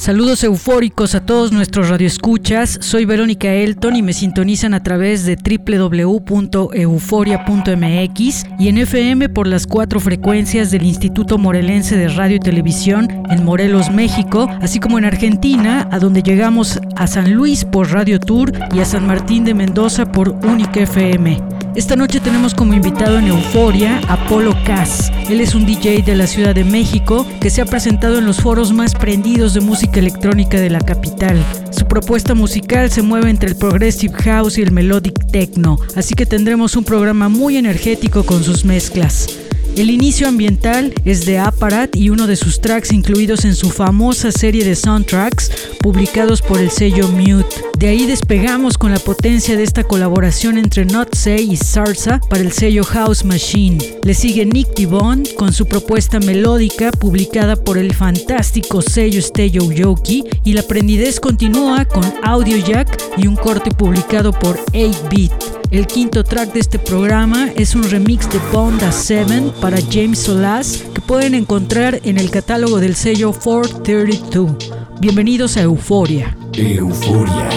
Saludos eufóricos a todos nuestros radioescuchas. Soy Verónica Elton y me sintonizan a través de www.euforia.mx y en FM por las cuatro frecuencias del Instituto Morelense de Radio y Televisión en Morelos, México, así como en Argentina, a donde llegamos a San Luis por Radio Tour y a San Martín de Mendoza por Única FM. Esta noche tenemos como invitado en Euforia a Polo Cass. Él es un DJ de la Ciudad de México que se ha presentado en los foros más prendidos de música electrónica de la capital. Su propuesta musical se mueve entre el progressive house y el melodic techno, así que tendremos un programa muy energético con sus mezclas. El inicio ambiental es de Apparat y uno de sus tracks incluidos en su famosa serie de soundtracks publicados por el sello Mute. De ahí despegamos con la potencia de esta colaboración entre Not Say y Sarsa para el sello House Machine. Le sigue Nick Devon con su propuesta melódica publicada por el fantástico sello Stello Yoki y la prendidez continúa con Audio Jack y un corte publicado por 8-Bit. El quinto track de este programa es un remix de Bonda 7 para James Solas que pueden encontrar en el catálogo del sello 432. Bienvenidos a Euforia. Euforia.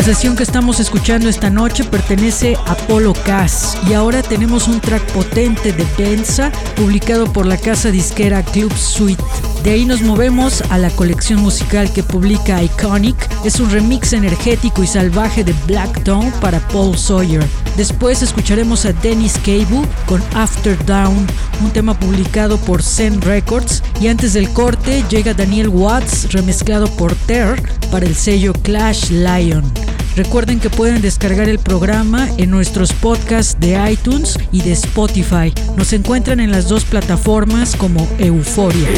La sesión que estamos escuchando esta noche pertenece a Polo Cass y ahora tenemos un track potente de Benza publicado por la casa disquera Club Suite. De ahí nos movemos a la colección musical que publica Iconic. Es un remix energético y salvaje de Black Tone para Paul Sawyer. Después escucharemos a Dennis Cable con After Down, un tema publicado por Zen Records. Y antes del corte llega Daniel Watts remezclado por Ter para el sello Clash Lion. Recuerden que pueden descargar el programa en nuestros podcasts de iTunes y de Spotify. Nos encuentran en las dos plataformas como Euforia.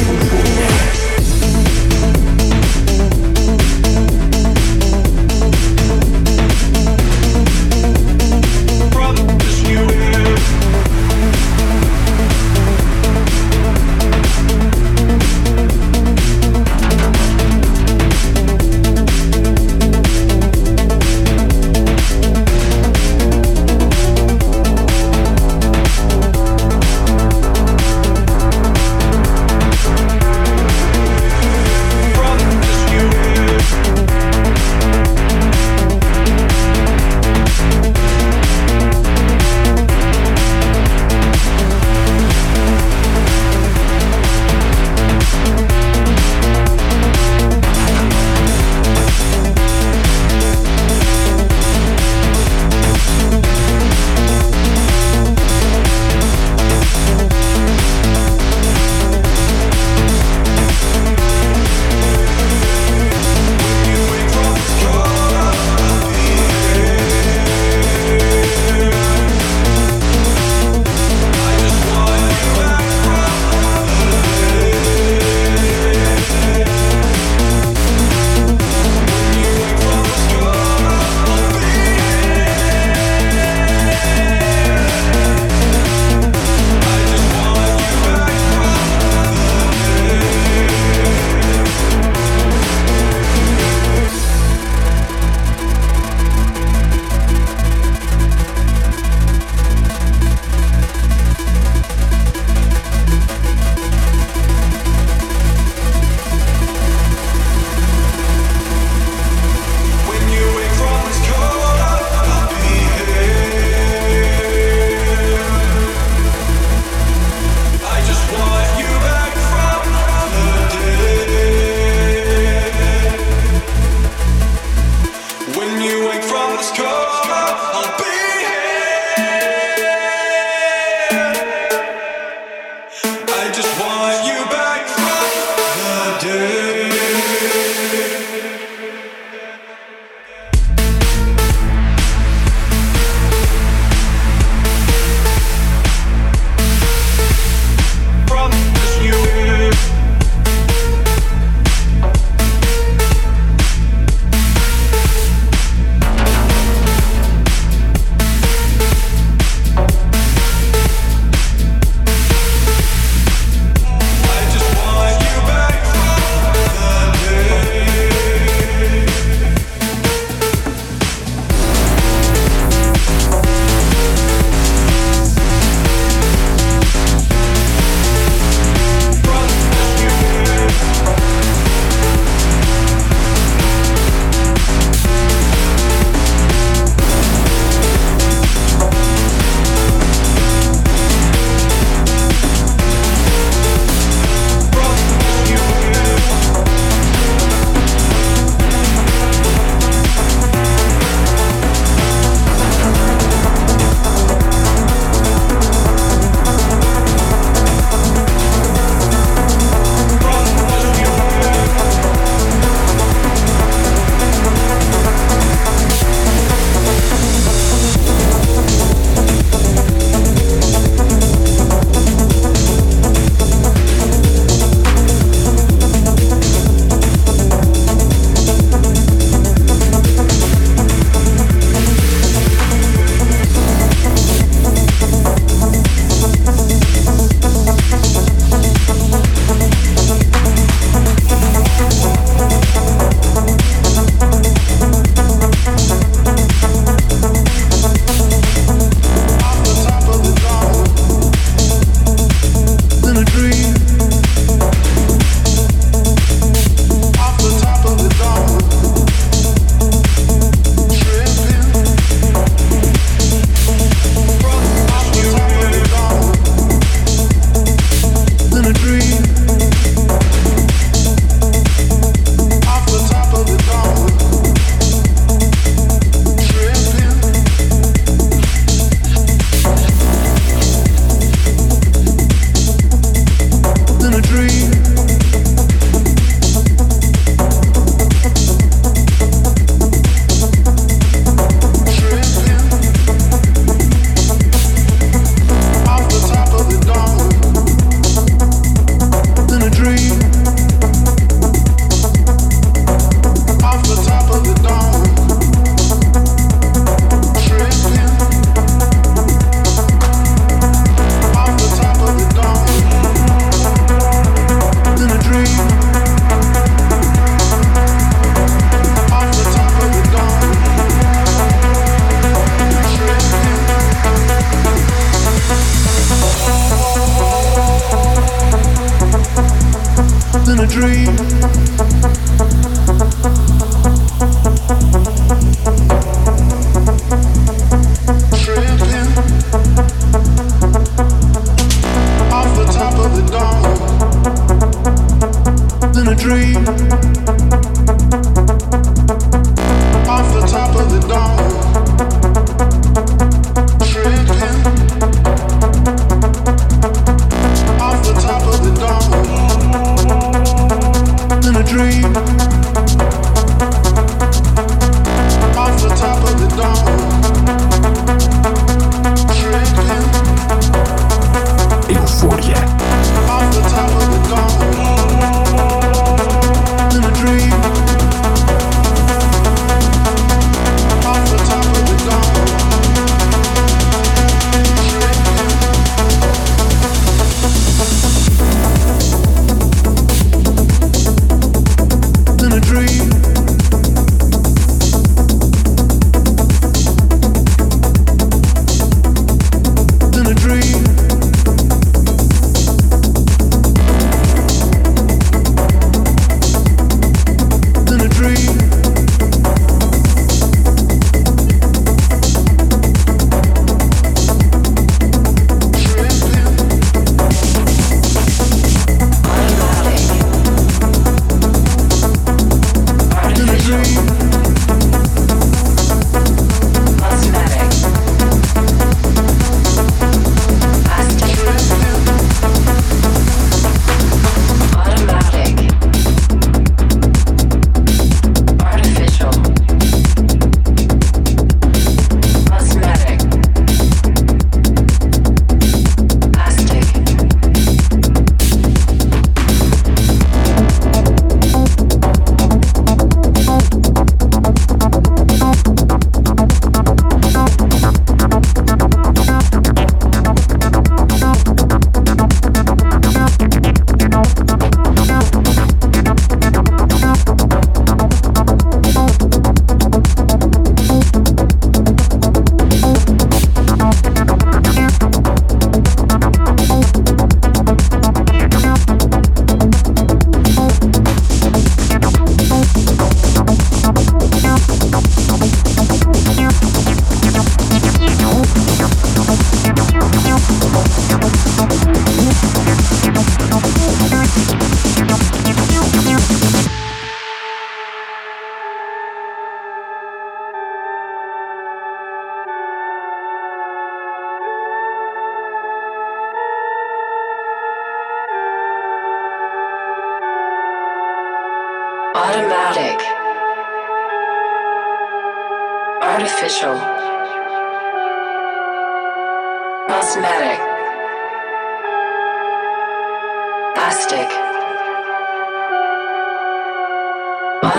dream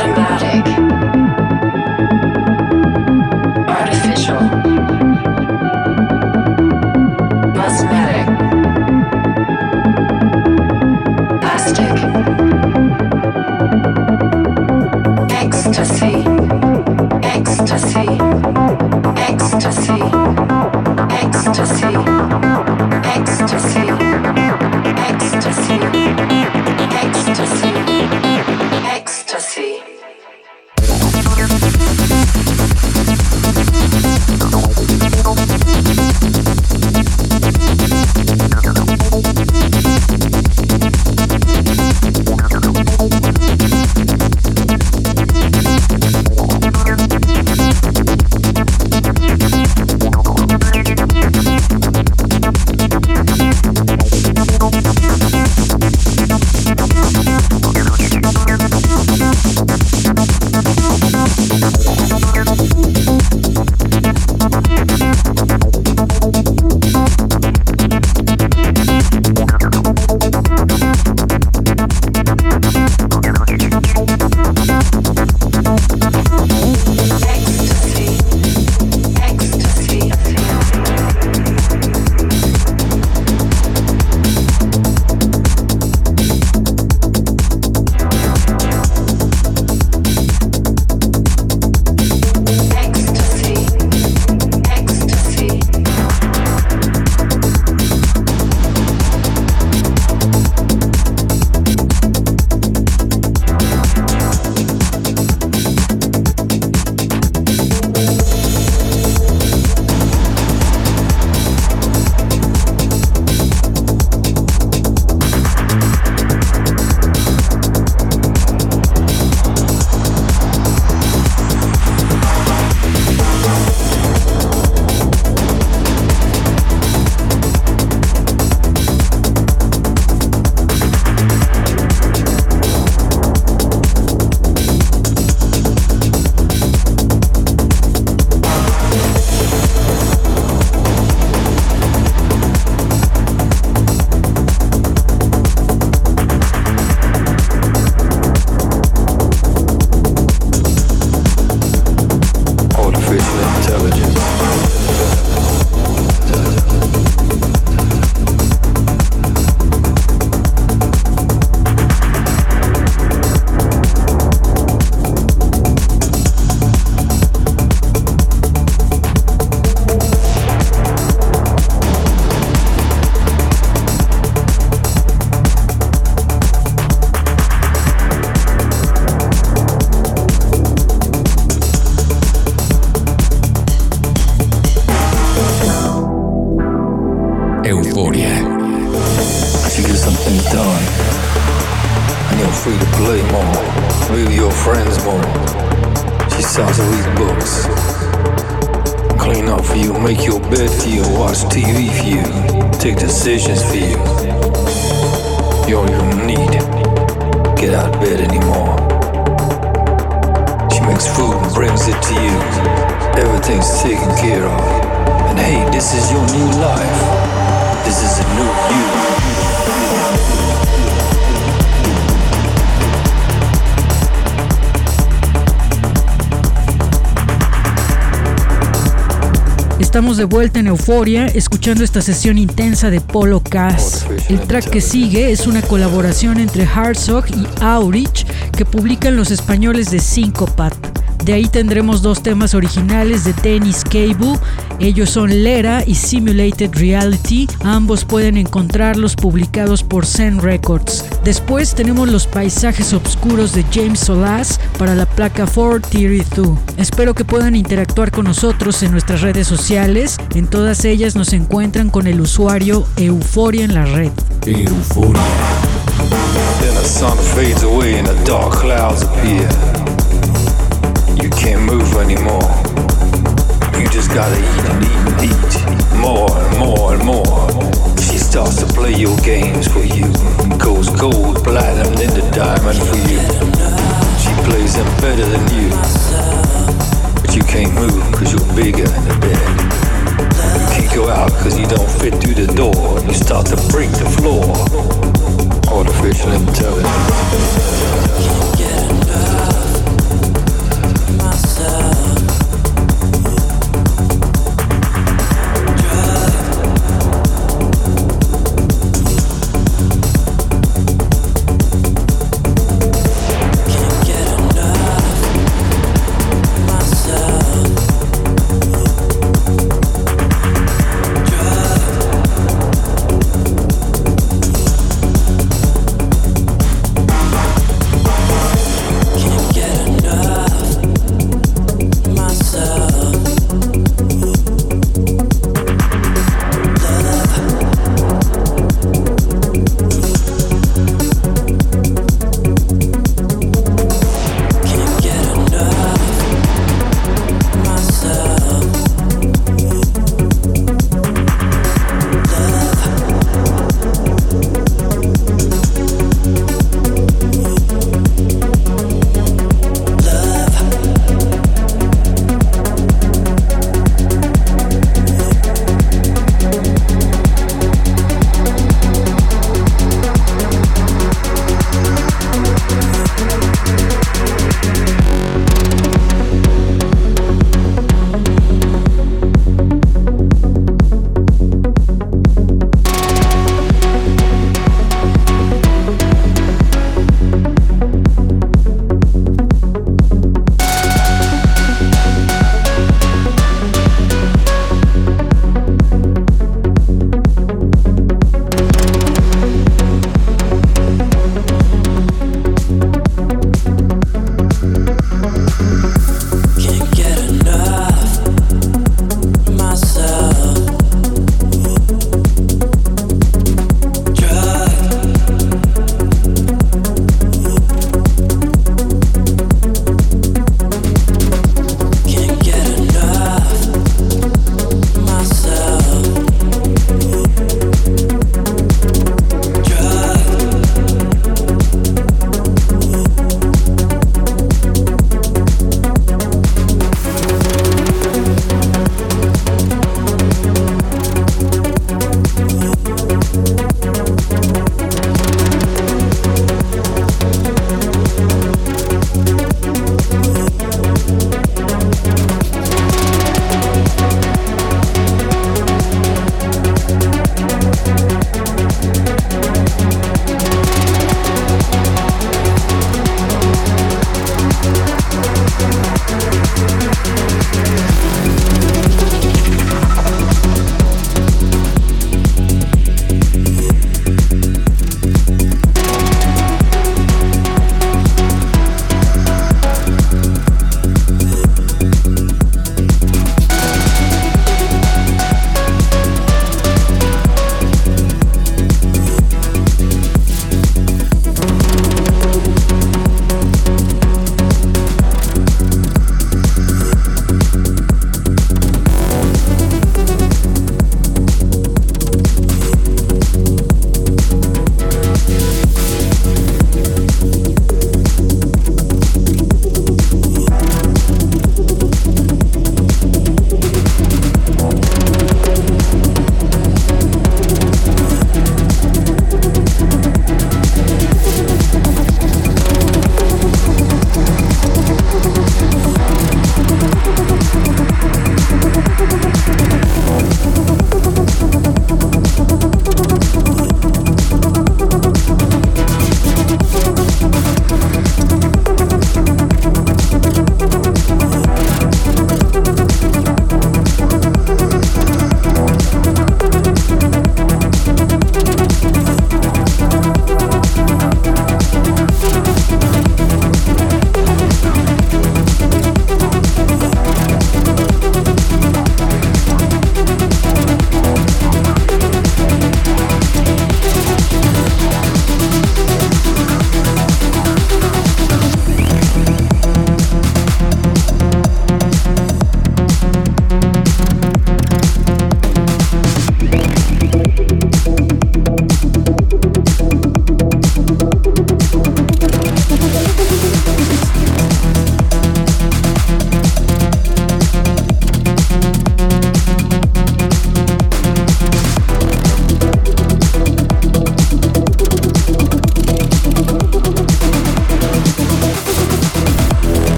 automatic. Books, clean up for you, make your bed for you, watch TV for you, take decisions for you. You don't even need get out of bed anymore. She makes food and brings it to you. Everything's taken care of. And hey, this is your new life. This is a new you. Estamos de vuelta en Euforia, escuchando esta sesión intensa de Polo Cass. El track que sigue es una colaboración entre Herzog y Aurich que publican los españoles de Syncopat. De ahí tendremos dos temas originales de Tennis Cable. Ellos son Lera y Simulated Reality. Ambos pueden encontrarlos publicados por Zen Records. Después tenemos los paisajes oscuros de James Solas para la placa 432. Espero que puedan interactuar con nosotros en nuestras redes sociales. En todas ellas nos encuentran con el usuario Euforia en la red. Euforia. Then the sun fades away and the dark clouds appear. You can't move anymore. You just gotta eat and eat and eat. More and more and more. She starts to play your games for you. Goes gold, platinum, then the diamond for you. She plays them better than you. But you can't move cause you're bigger in the bed. You can't go out cause you don't fit through the door. You start to break the floor. Artificial intelligence.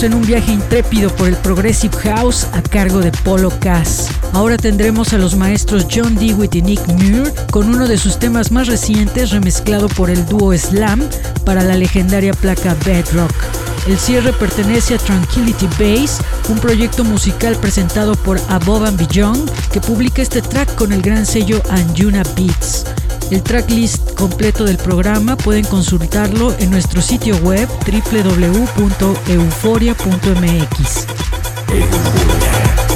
En un viaje intrépido por el Progressive House a cargo de Polo Cass. Ahora tendremos a los maestros John Dewitt y Nick Muir con uno de sus temas más recientes remezclado por el dúo Slam para la legendaria placa Bedrock. El cierre pertenece a Tranquility Base, un proyecto musical presentado por Above and Beyond que publica este track con el gran sello Anjuna Beats. El tracklist completo del programa pueden consultarlo en nuestro sitio web www.euforia.mx.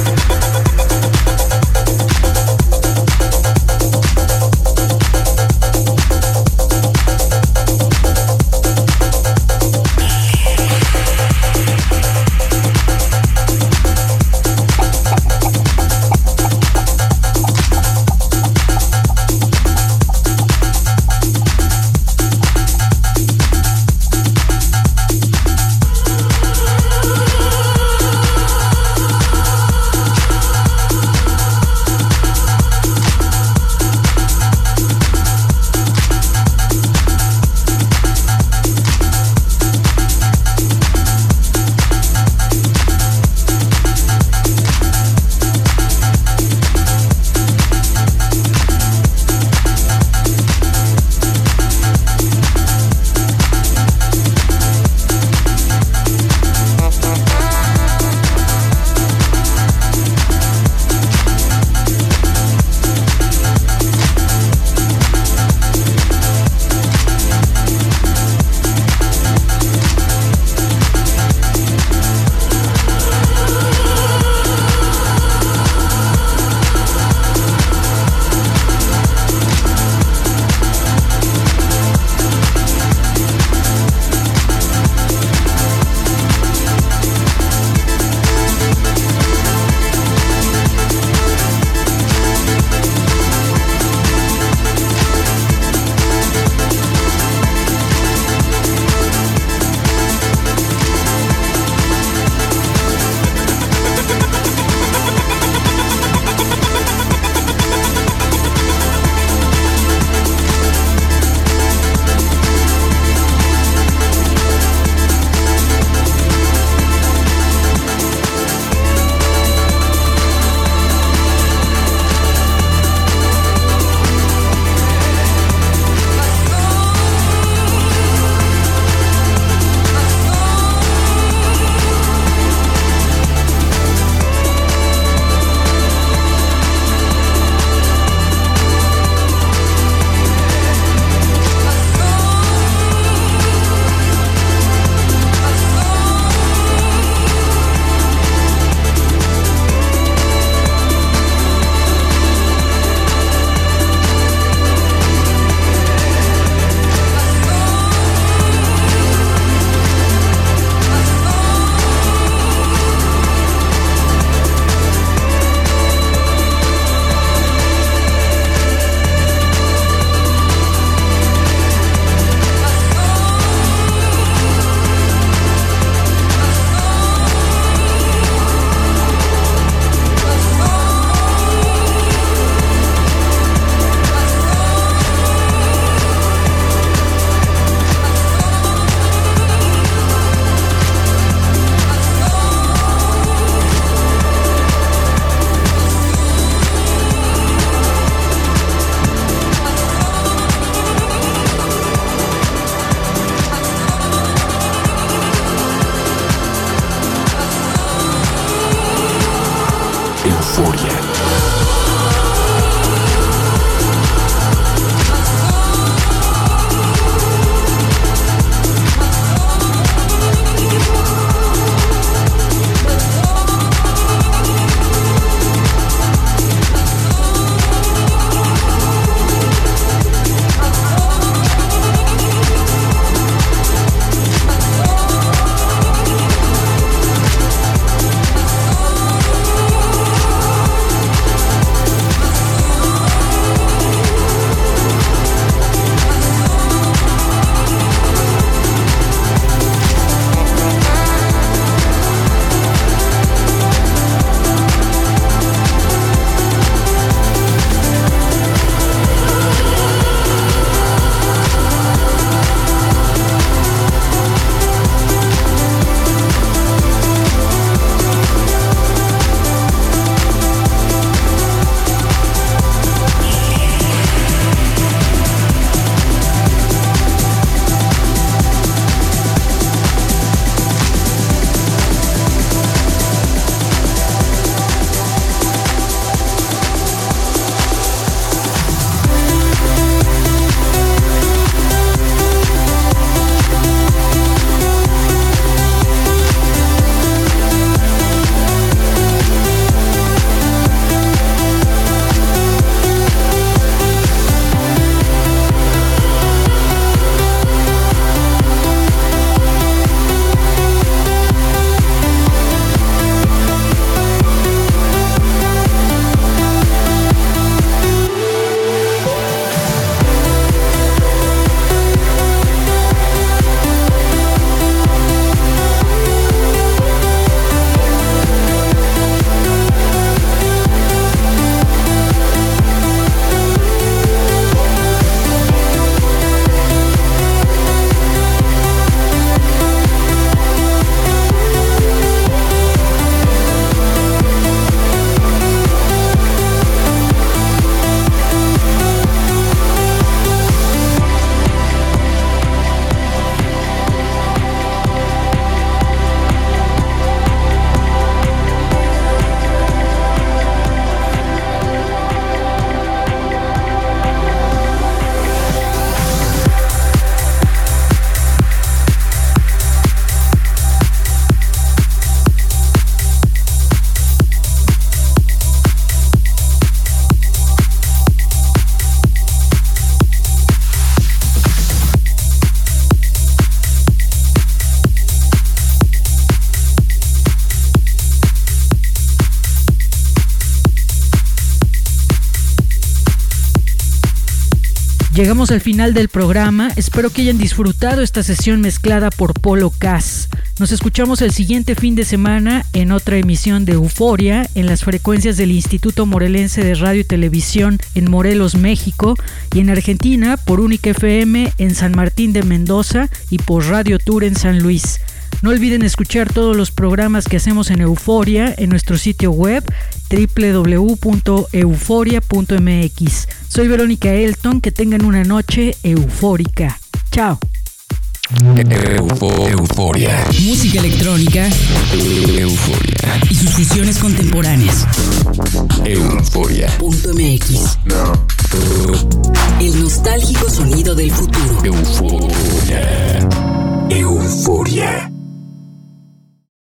Llegamos al final del programa, espero que hayan disfrutado esta sesión mezclada por Polo Cas. Nos escuchamos el siguiente fin de semana en otra emisión de Euforia en las frecuencias del Instituto Morelense de Radio y Televisión en Morelos, México y en Argentina por Única FM en San Martín de Mendoza y por Radio Tour en San Luis. No olviden escuchar todos los programas que hacemos en Euforia en nuestro sitio web www.euforia.mx. Soy Verónica Elton, que tengan una noche eufórica. Chao. euforia. Música electrónica. Euforia. Y sus fusiones contemporáneas. Euforia. .mx. El nostálgico sonido del futuro. Euforia. Euforia.